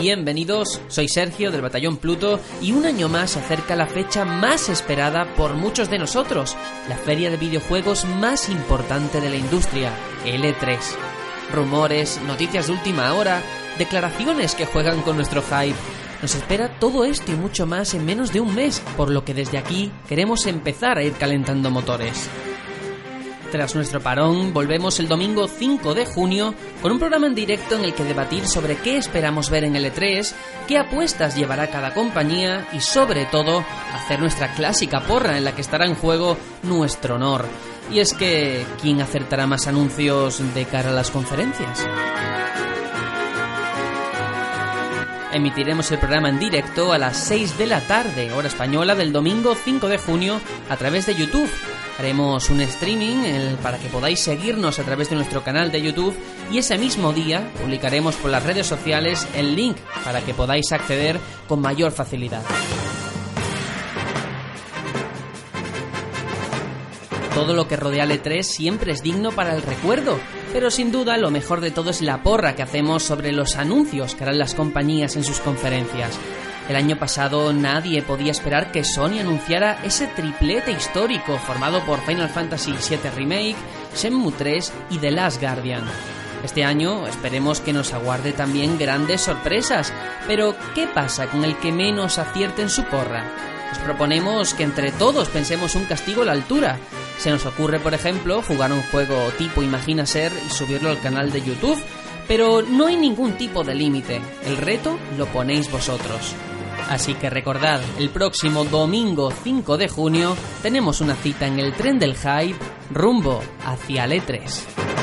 bienvenidos. Soy Sergio del Batallón Pluto y un año más se acerca la fecha más esperada por muchos de nosotros, la feria de videojuegos más importante de la industria, L3. Rumores, noticias de última hora, declaraciones que juegan con nuestro hype. Nos espera todo esto y mucho más en menos de un mes, por lo que desde aquí queremos empezar a ir calentando motores. Tras nuestro parón, volvemos el domingo 5 de junio con un programa en directo en el que debatir sobre qué esperamos ver en el E3, qué apuestas llevará cada compañía y sobre todo hacer nuestra clásica porra en la que estará en juego nuestro honor. Y es que, ¿quién acertará más anuncios de cara a las conferencias? Emitiremos el programa en directo a las 6 de la tarde, hora española, del domingo 5 de junio a través de YouTube haremos un streaming para que podáis seguirnos a través de nuestro canal de YouTube y ese mismo día publicaremos por las redes sociales el link para que podáis acceder con mayor facilidad. Todo lo que rodea al E3 siempre es digno para el recuerdo, pero sin duda lo mejor de todo es la porra que hacemos sobre los anuncios que harán las compañías en sus conferencias. El año pasado nadie podía esperar que Sony anunciara ese triplete histórico formado por Final Fantasy VII Remake, Shenmue 3 y The Last Guardian. Este año esperemos que nos aguarde también grandes sorpresas, pero ¿qué pasa con el que menos acierte en su porra? Os proponemos que entre todos pensemos un castigo a la altura. Se nos ocurre, por ejemplo, jugar un juego tipo Imagina Ser y subirlo al canal de YouTube, pero no hay ningún tipo de límite. El reto lo ponéis vosotros. Así que recordad, el próximo domingo 5 de junio tenemos una cita en el tren del hype rumbo hacia el E3.